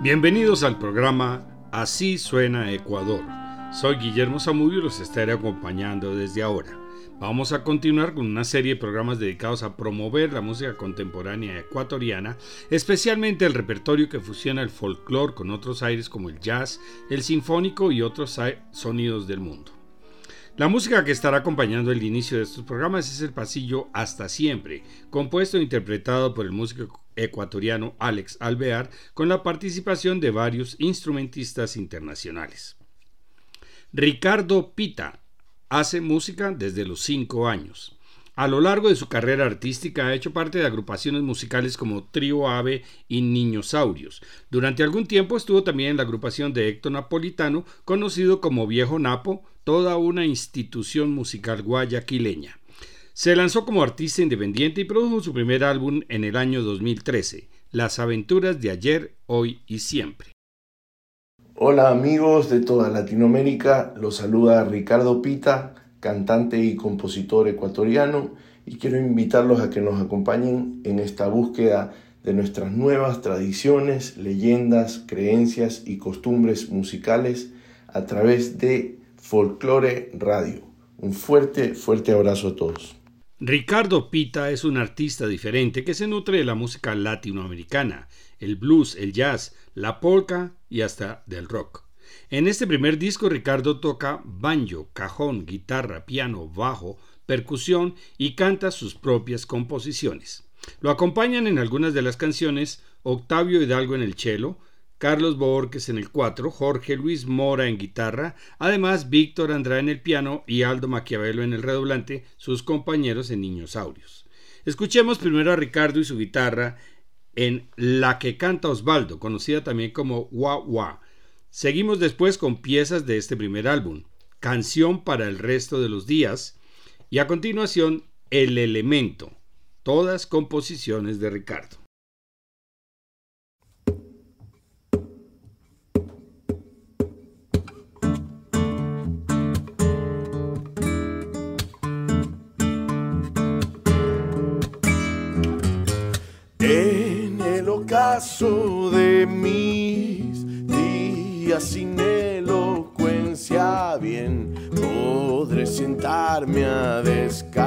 Bienvenidos al programa Así suena Ecuador. Soy Guillermo Zamudio y los estaré acompañando desde ahora. Vamos a continuar con una serie de programas dedicados a promover la música contemporánea ecuatoriana, especialmente el repertorio que fusiona el folclore con otros aires como el jazz, el sinfónico y otros sonidos del mundo. La música que estará acompañando el inicio de estos programas es el pasillo Hasta Siempre, compuesto e interpretado por el músico ecuatoriano Alex Alvear, con la participación de varios instrumentistas internacionales. Ricardo Pita hace música desde los 5 años. A lo largo de su carrera artística ha hecho parte de agrupaciones musicales como Trío Ave y Niñosaurios. Durante algún tiempo estuvo también en la agrupación de Héctor Napolitano, conocido como Viejo Napo, toda una institución musical guayaquileña. Se lanzó como artista independiente y produjo su primer álbum en el año 2013, Las aventuras de ayer, hoy y siempre. Hola amigos de toda Latinoamérica, los saluda Ricardo Pita, cantante y compositor ecuatoriano, y quiero invitarlos a que nos acompañen en esta búsqueda de nuestras nuevas tradiciones, leyendas, creencias y costumbres musicales a través de Folklore Radio. Un fuerte, fuerte abrazo a todos. Ricardo Pita es un artista diferente que se nutre de la música latinoamericana, el blues, el jazz, la polka y hasta del rock. En este primer disco Ricardo toca banjo, cajón, guitarra, piano, bajo, percusión y canta sus propias composiciones. Lo acompañan en algunas de las canciones Octavio Hidalgo en el cello, Carlos Borges en el 4, Jorge Luis Mora en guitarra, además Víctor Andrade en el piano y Aldo Maquiavelo en el redoblante, sus compañeros en Niñosaurios. Escuchemos primero a Ricardo y su guitarra en La que canta Osvaldo, conocida también como Wa Wa. Seguimos después con piezas de este primer álbum, Canción para el resto de los días y a continuación El elemento, todas composiciones de Ricardo. De mis días sin elocuencia, bien podré sentarme a descansar.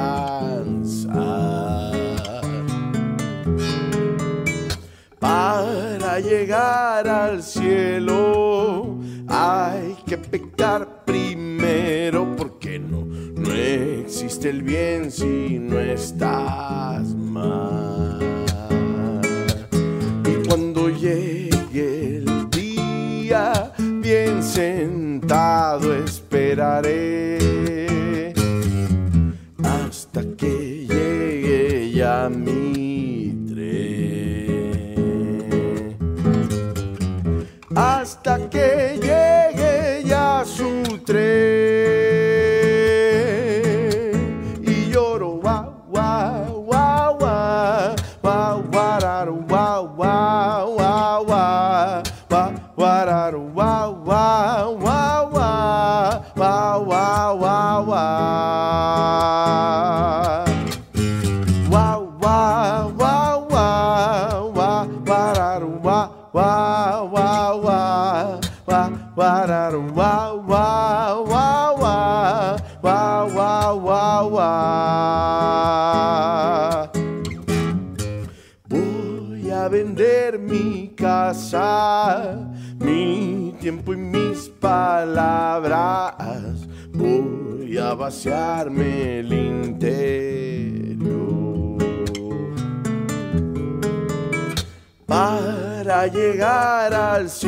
Para llegar al cielo hay que pecar primero porque no, no existe el bien si no estás mal. Llegue el día, bien sentado esperaré hasta que llegue ya mi tren. Hasta que llegue vaciarme el interior. Para llegar al cielo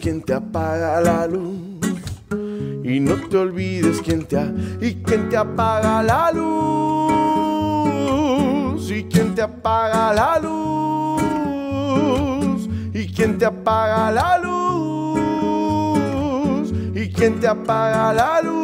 quién te apaga la luz. Y no te olvides quién te apaga la luz. Y quién te apaga la luz. Y quién te apaga la luz. Y quién te apaga la luz.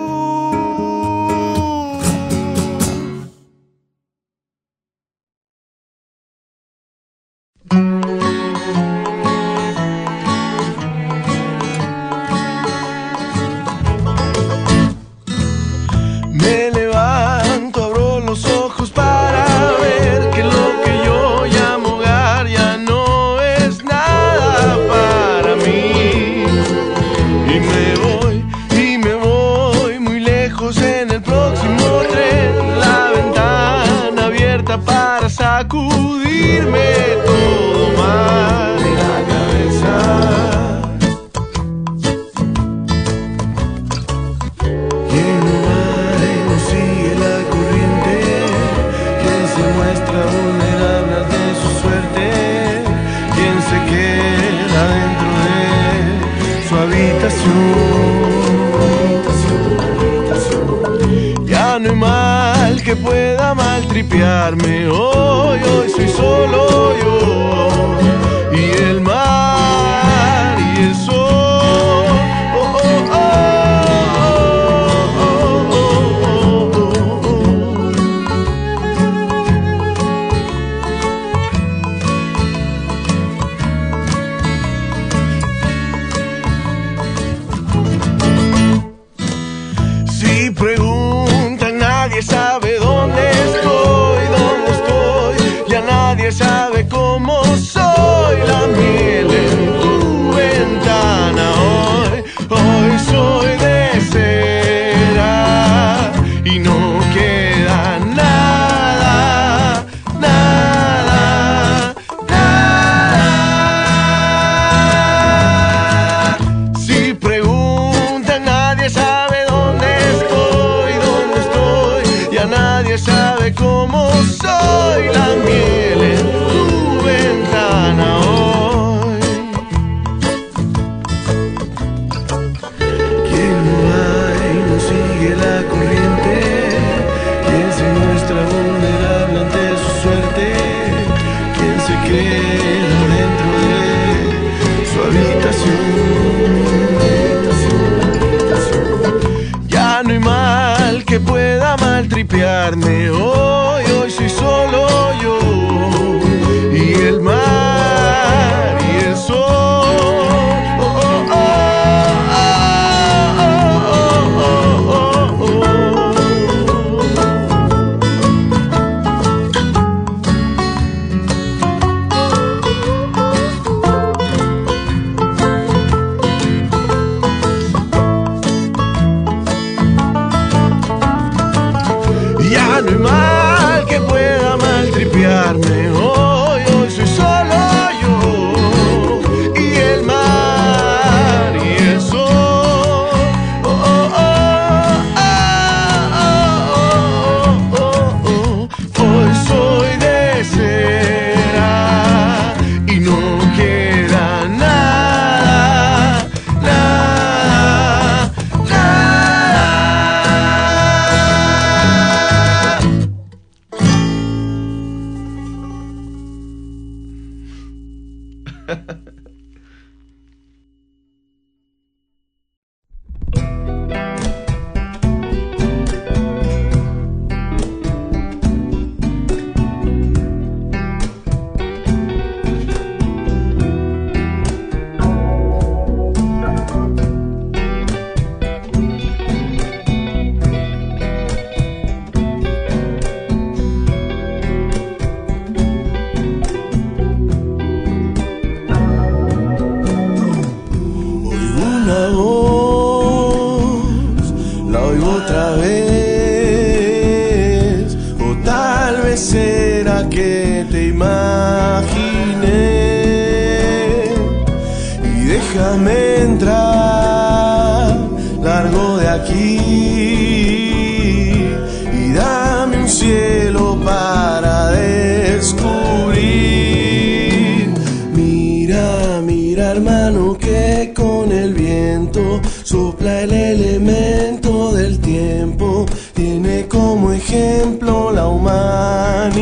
Cielo hermano que con el viento sopla el elemento del tiempo, tiene como ejemplo la humanidad.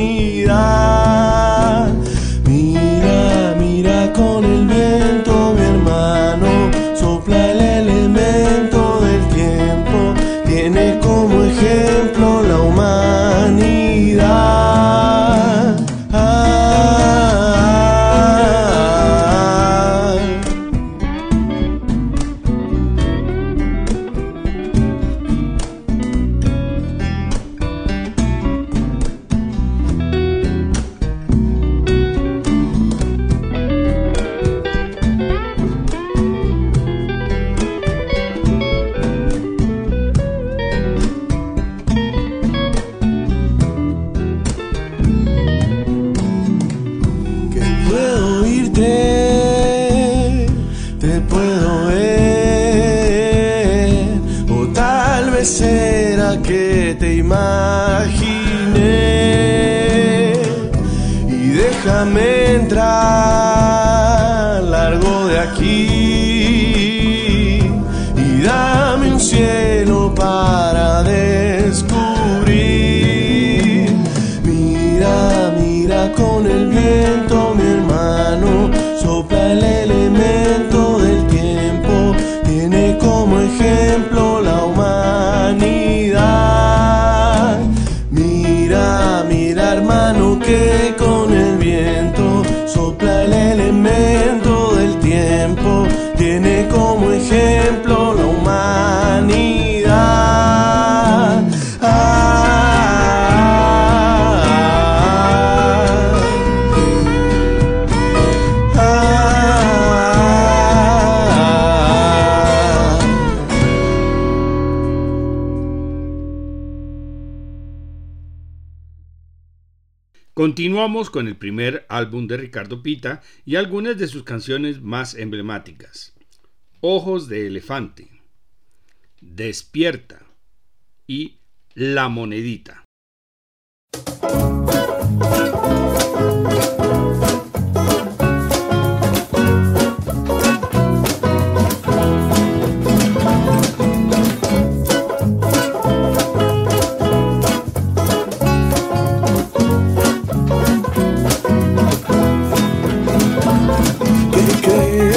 Tiene como ejemplo la humanidad. Continuamos con el primer álbum de Ricardo Pita y algunas de sus canciones más emblemáticas. Ojos de elefante, Despierta y La monedita.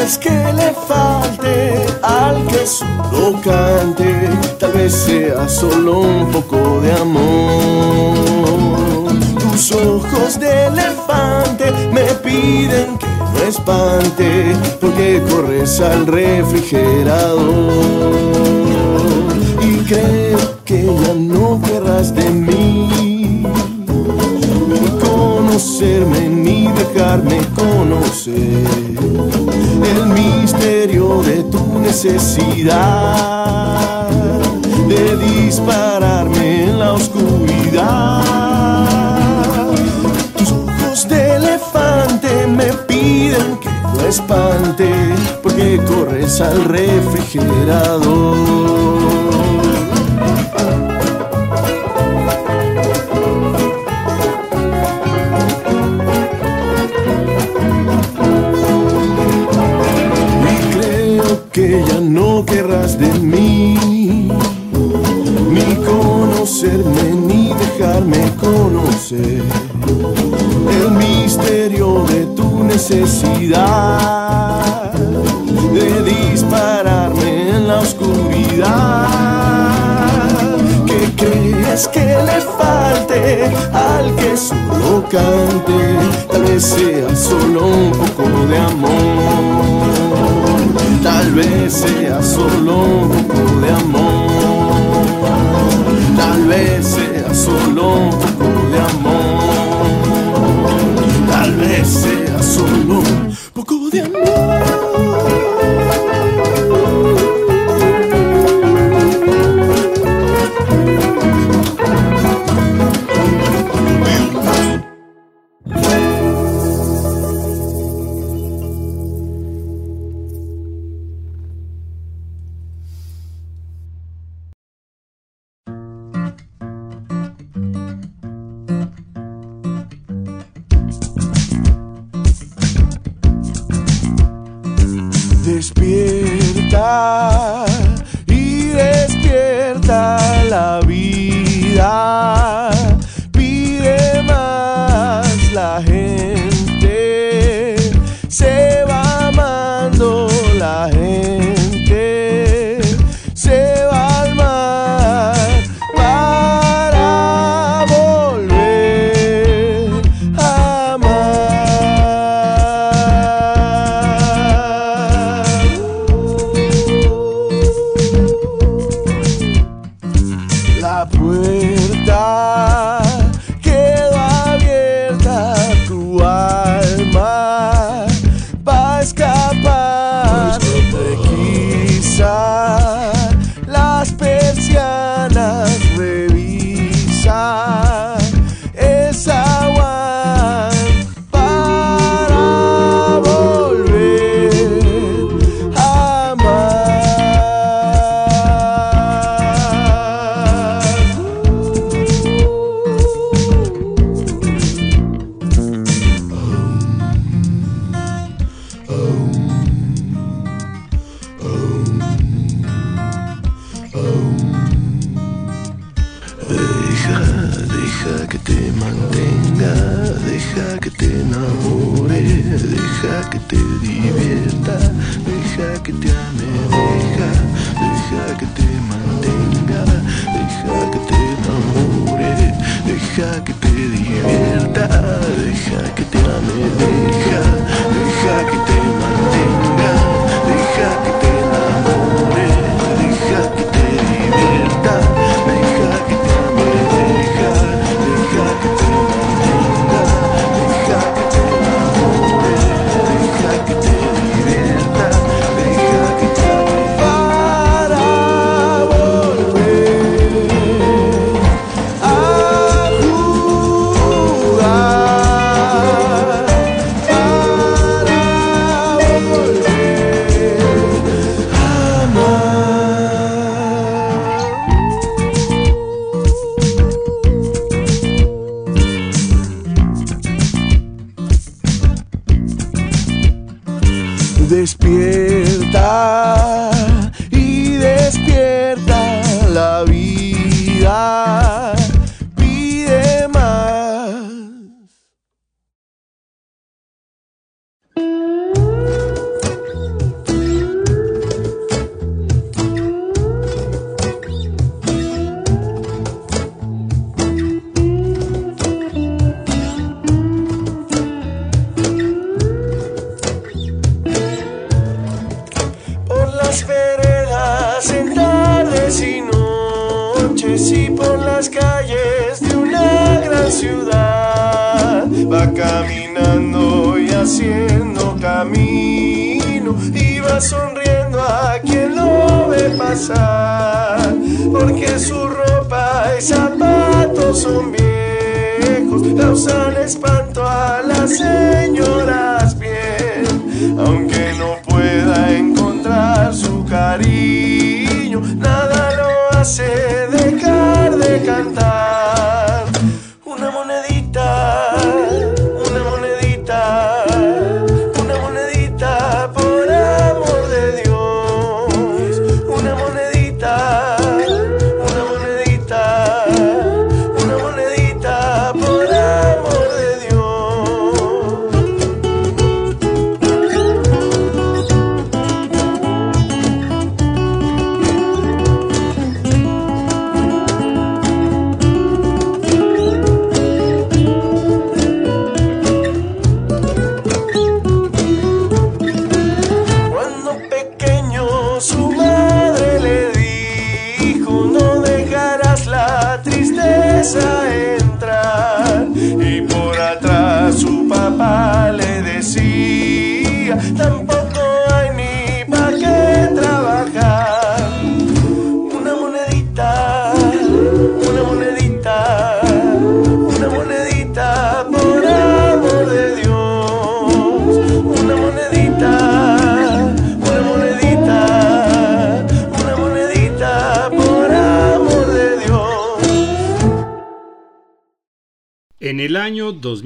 Crees que le falte al que solo cante? Tal vez sea solo un poco de amor. Tus ojos de elefante me piden que no espante, porque corres al refrigerador. Y creo que ya no querrás de mí conocerme ni dejarme conocer el misterio de tu necesidad de dispararme en la oscuridad. Tus ojos de elefante me piden que no espante porque corres al refrigerador. De mí, ni conocerme, ni dejarme conocer el misterio de tu necesidad de dispararme en la oscuridad. ¿Qué crees que le falte al que solo cante? Tal vez sea solo un poco de amor. Tal vez sea solo un poco de amor. Tal vez sea solo un poco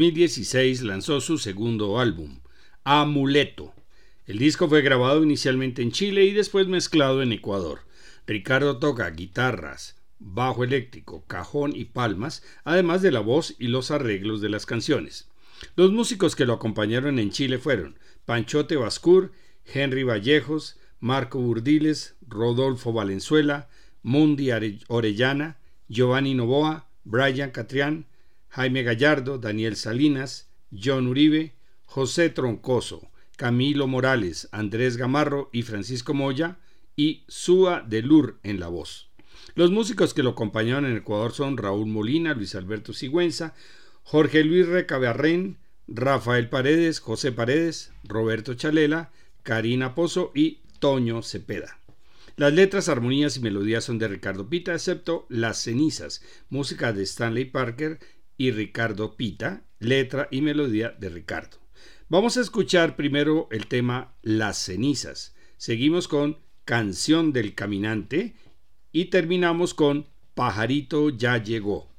2016 lanzó su segundo álbum, Amuleto. El disco fue grabado inicialmente en Chile y después mezclado en Ecuador. Ricardo toca guitarras, bajo eléctrico, cajón y palmas, además de la voz y los arreglos de las canciones. Los músicos que lo acompañaron en Chile fueron Panchote Bascur, Henry Vallejos, Marco Burdiles, Rodolfo Valenzuela, Mundi Orellana, Giovanni Novoa, Brian Catrián, Jaime Gallardo, Daniel Salinas, John Uribe, José Troncoso, Camilo Morales, Andrés Gamarro y Francisco Moya, y Súa de Lur en la voz. Los músicos que lo acompañaron en Ecuador son Raúl Molina, Luis Alberto Sigüenza, Jorge Luis Recabarren, Rafael Paredes, José Paredes, Roberto Chalela, Karina Pozo y Toño Cepeda. Las letras, armonías y melodías son de Ricardo Pita, excepto Las cenizas, música de Stanley Parker y Ricardo Pita, letra y melodía de Ricardo. Vamos a escuchar primero el tema Las cenizas. Seguimos con Canción del Caminante y terminamos con Pajarito ya llegó.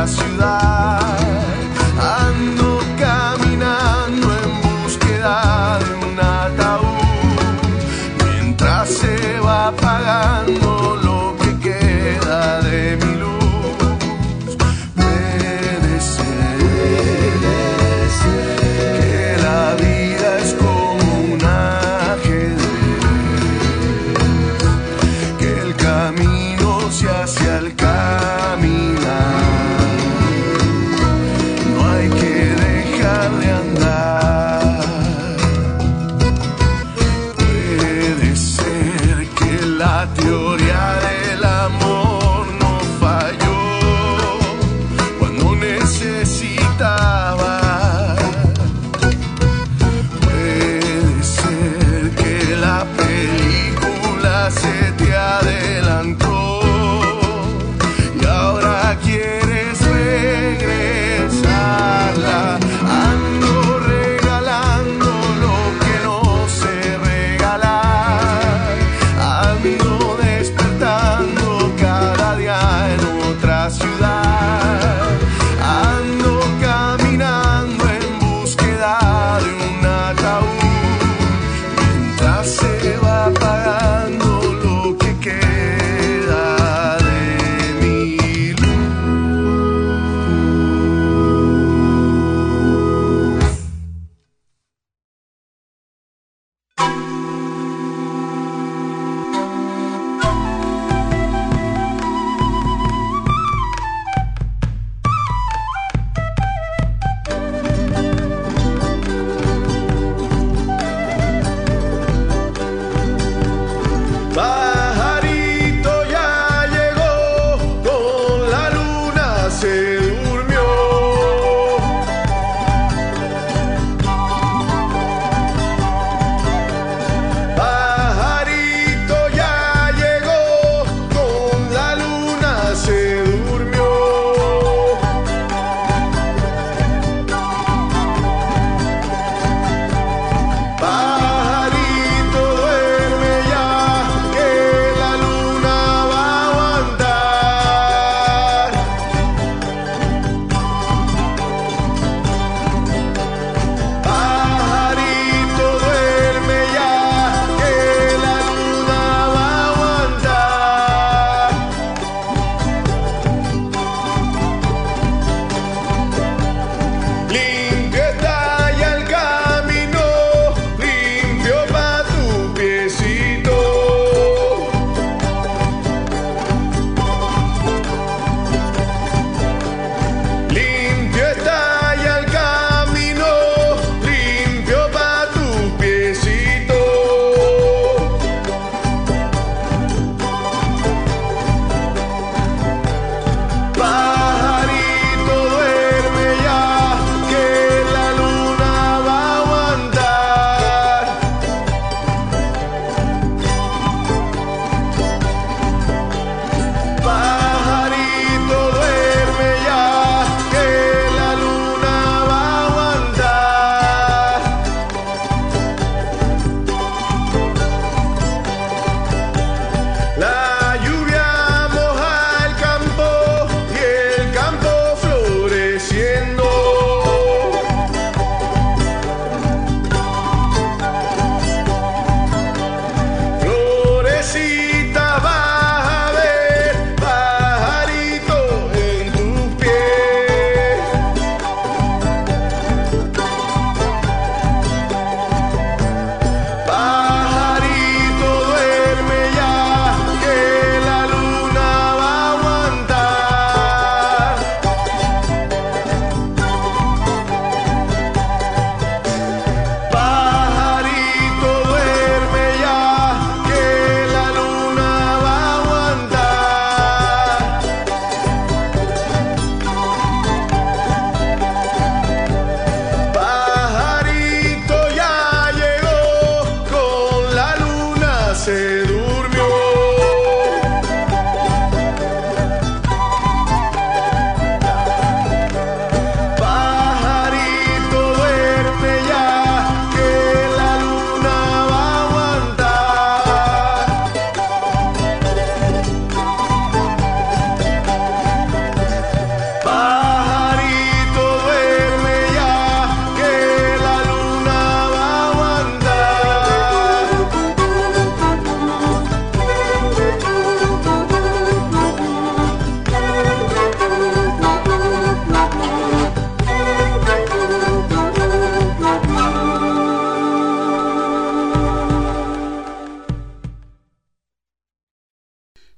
Otra ciudad.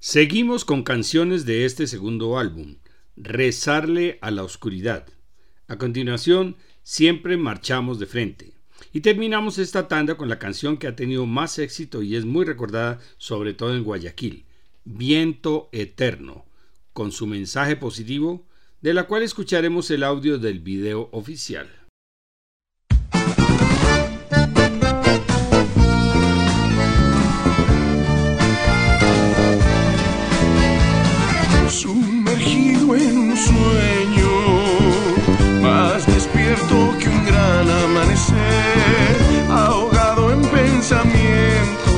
Seguimos con canciones de este segundo álbum, Rezarle a la Oscuridad. A continuación, siempre marchamos de frente. Y terminamos esta tanda con la canción que ha tenido más éxito y es muy recordada, sobre todo en Guayaquil, Viento Eterno, con su mensaje positivo, de la cual escucharemos el audio del video oficial. En un sueño, más despierto que un gran amanecer, ahogado en pensamientos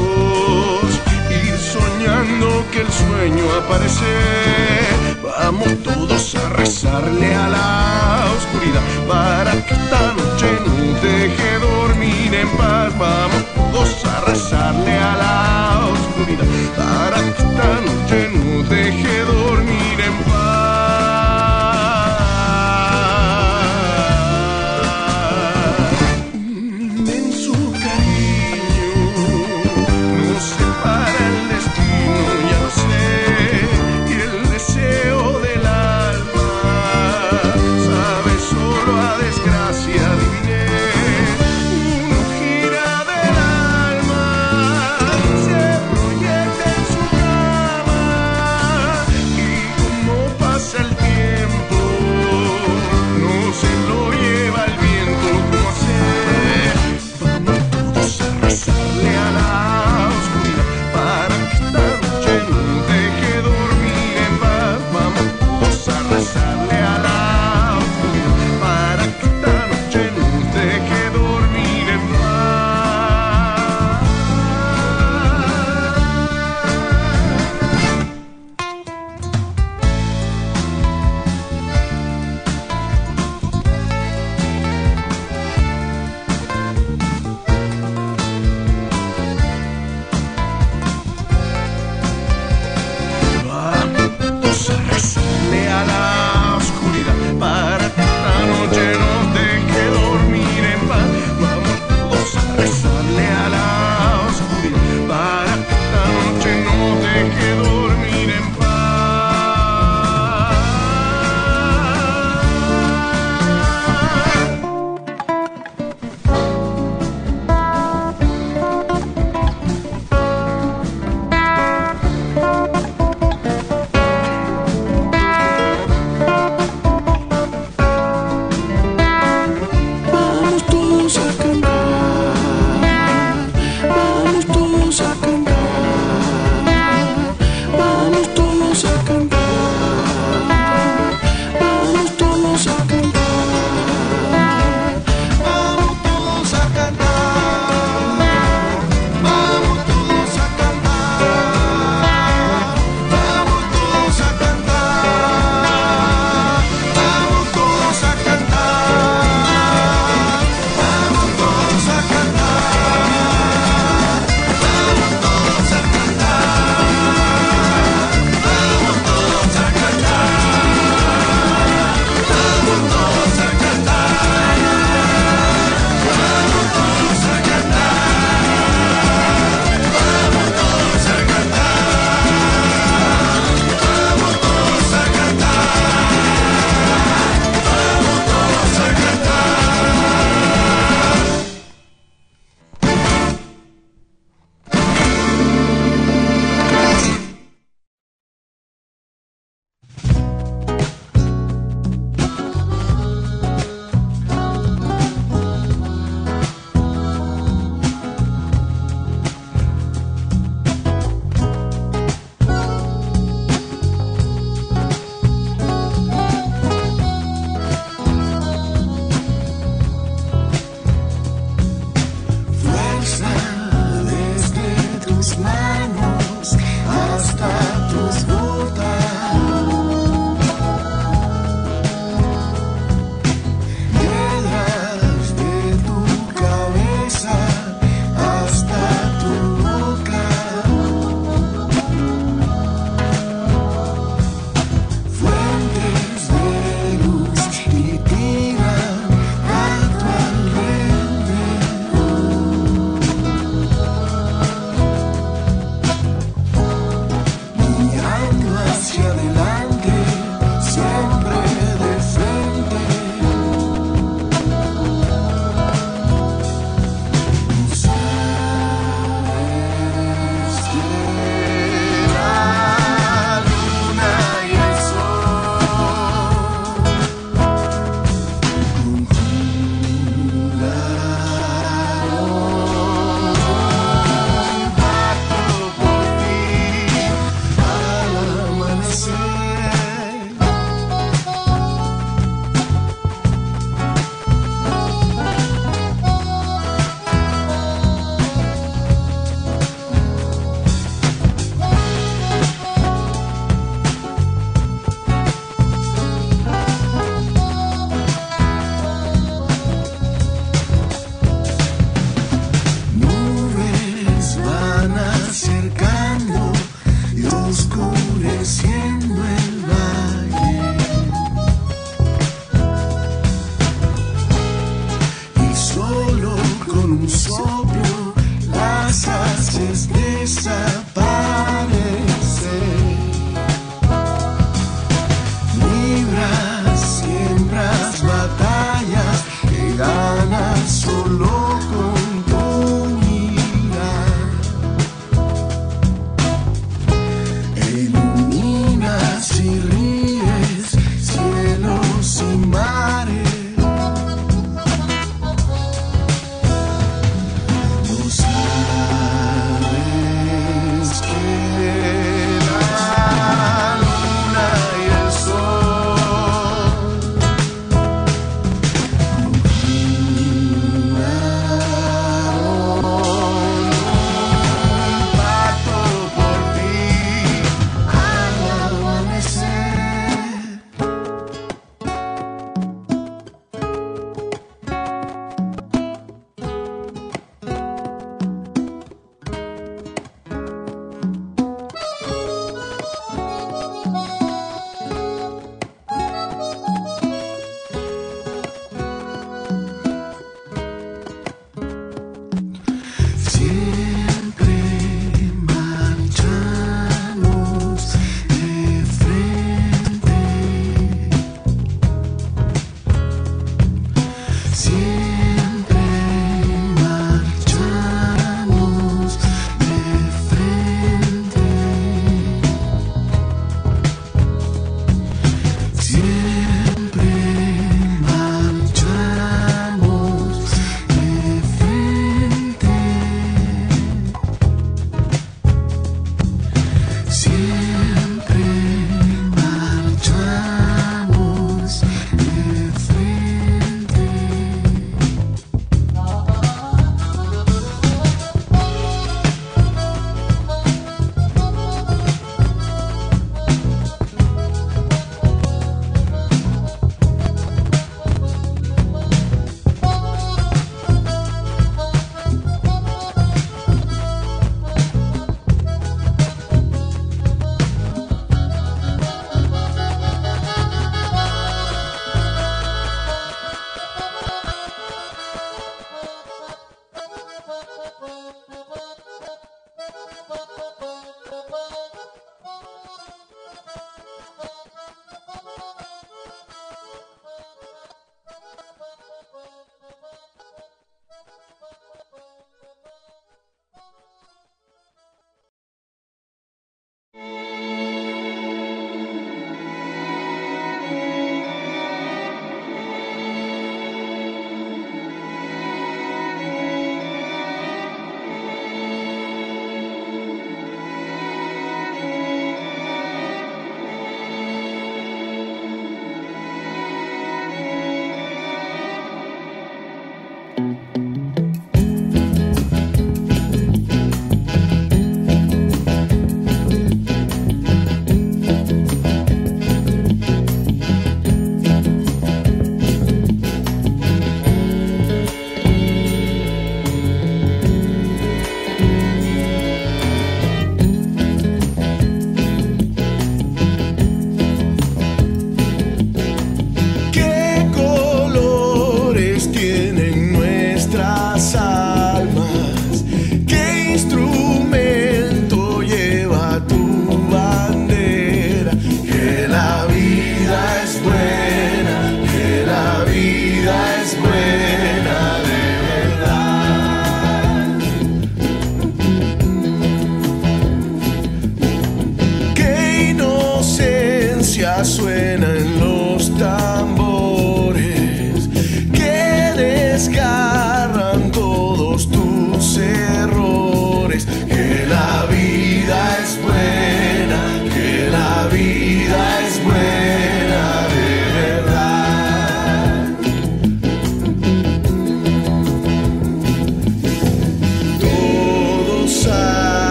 y soñando que el sueño aparece. Vamos todos a rezarle a la oscuridad para que esta noche no deje dormir en paz. Vamos todos a rezarle a la oscuridad para que esta noche no deje dormir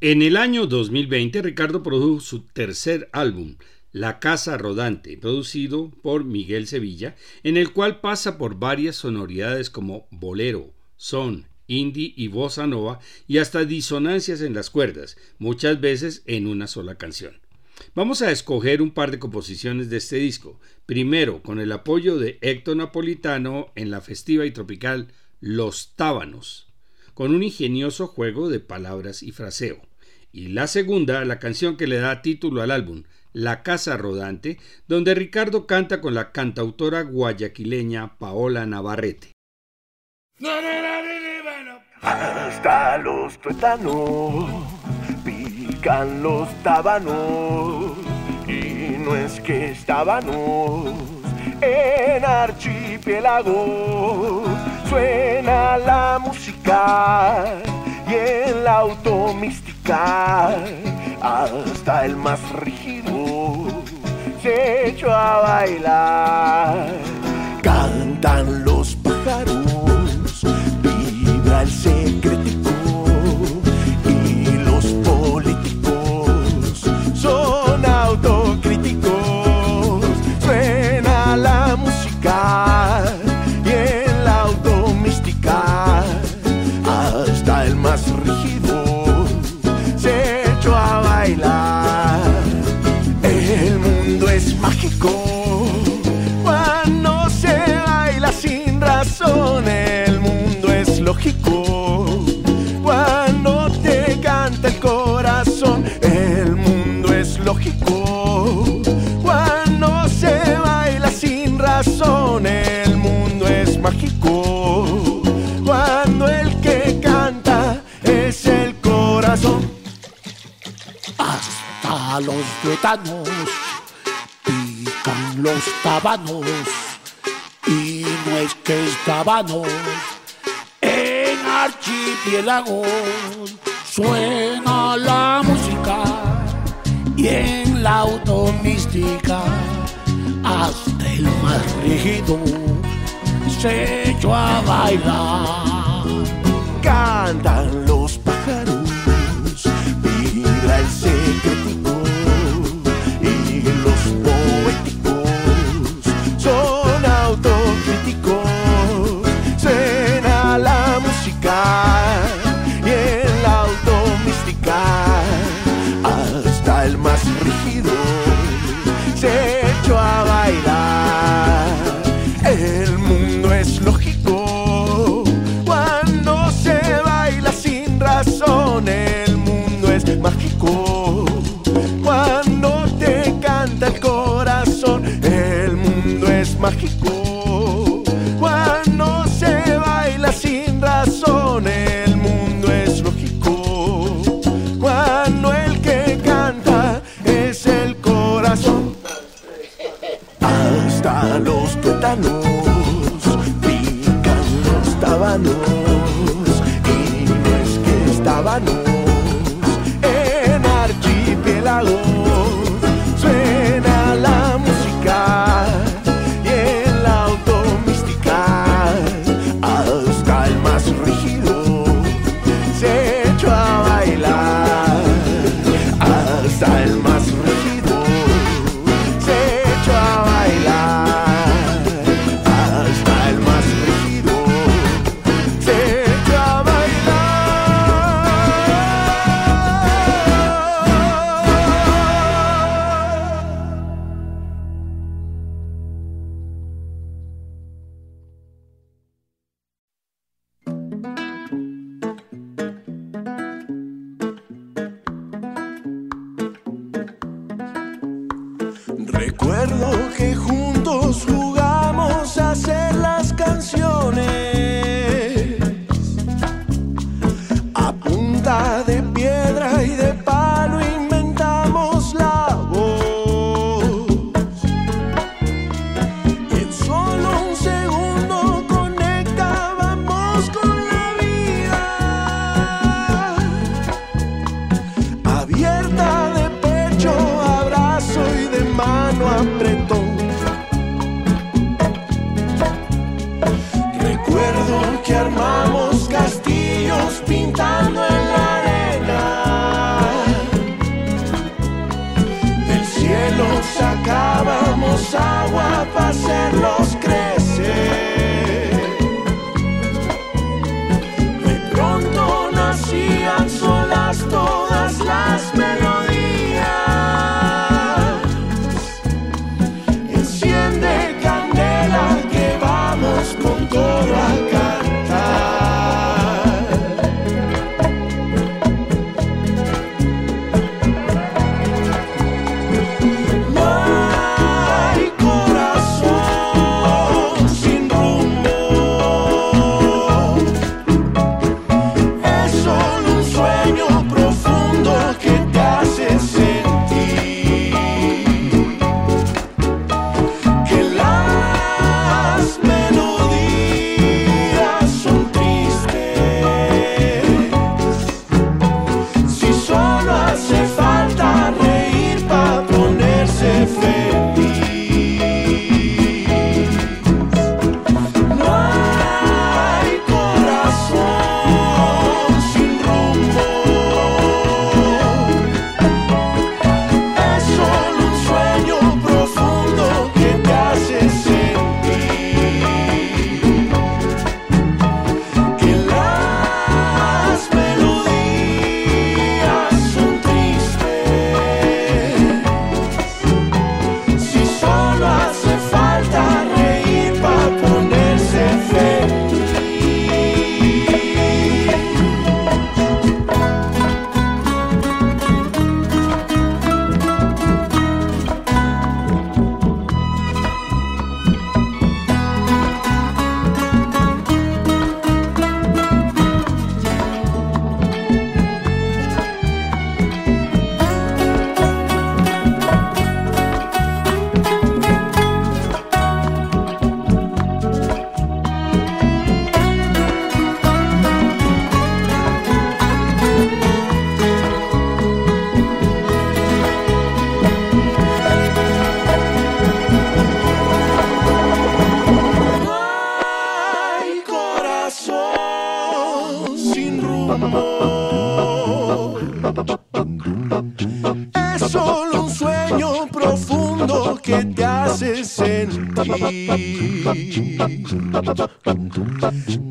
En el año 2020, Ricardo produjo su tercer álbum, La Casa Rodante, producido por Miguel Sevilla, en el cual pasa por varias sonoridades como bolero, son, indie y bossa nova y hasta disonancias en las cuerdas, muchas veces en una sola canción. Vamos a escoger un par de composiciones de este disco, primero con el apoyo de Héctor Napolitano en la festiva y tropical Los Tábanos, con un ingenioso juego de palabras y fraseo y la segunda, la canción que le da título al álbum, La Casa Rodante, donde Ricardo canta con la cantautora guayaquileña Paola Navarrete. Hasta los tuétanos pican los tábanos y no es que estábanos en archipiélagos suena la música y el hasta el más rígido se echó a bailar. Cantan los pájaros, vibra el secretico pican los tábanos y no es que estábamos en archipiélago suena la música y en la automística hasta el más rígido se echó a bailar. Cantan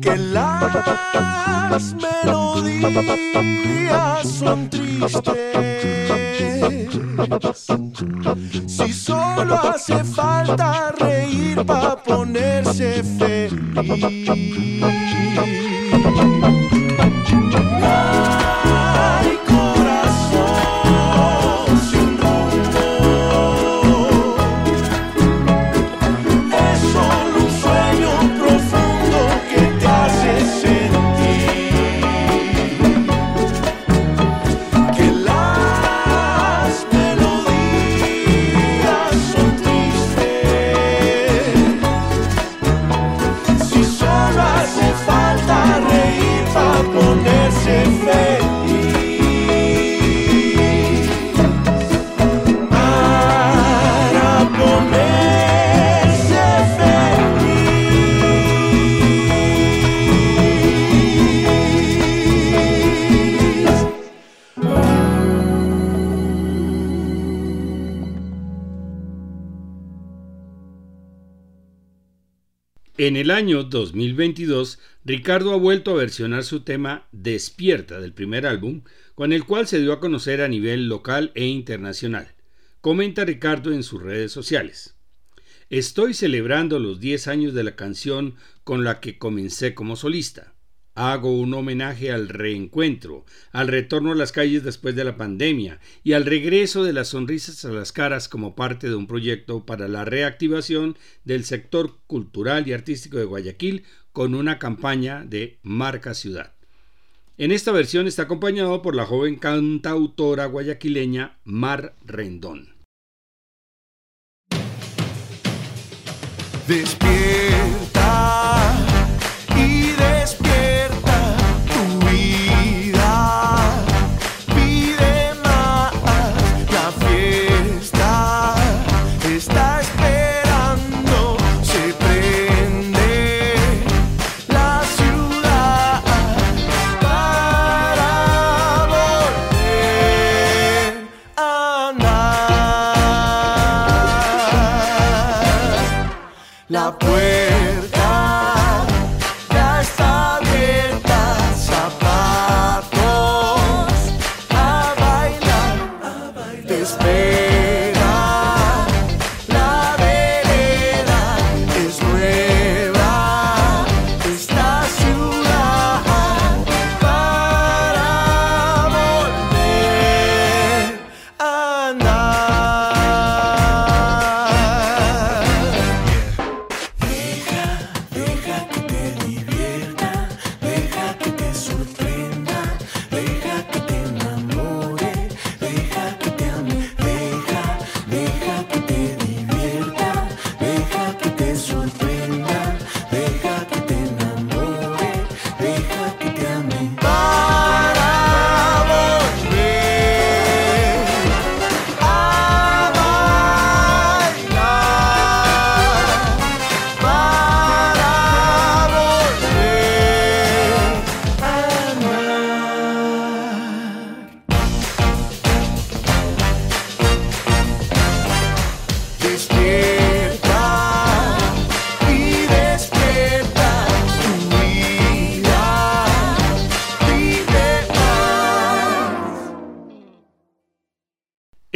que las melodías son tristes. Si solo hace falta reír para ponerse feliz. Ricardo ha vuelto a versionar su tema Despierta del primer álbum, con el cual se dio a conocer a nivel local e internacional. Comenta Ricardo en sus redes sociales. Estoy celebrando los 10 años de la canción con la que comencé como solista. Hago un homenaje al reencuentro, al retorno a las calles después de la pandemia y al regreso de las sonrisas a las caras como parte de un proyecto para la reactivación del sector cultural y artístico de Guayaquil con una campaña de Marca Ciudad. En esta versión está acompañado por la joven cantautora guayaquileña Mar Rendón.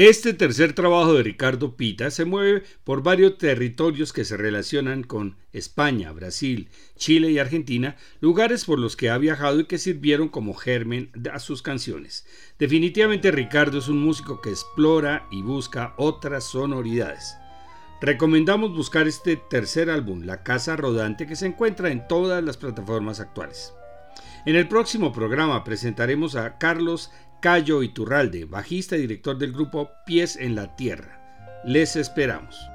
Este tercer trabajo de Ricardo Pita se mueve por varios territorios que se relacionan con España, Brasil, Chile y Argentina, lugares por los que ha viajado y que sirvieron como germen a sus canciones. Definitivamente Ricardo es un músico que explora y busca otras sonoridades. Recomendamos buscar este tercer álbum, La Casa Rodante, que se encuentra en todas las plataformas actuales. En el próximo programa presentaremos a Carlos Cayo Iturralde, bajista y director del grupo Pies en la Tierra. Les esperamos.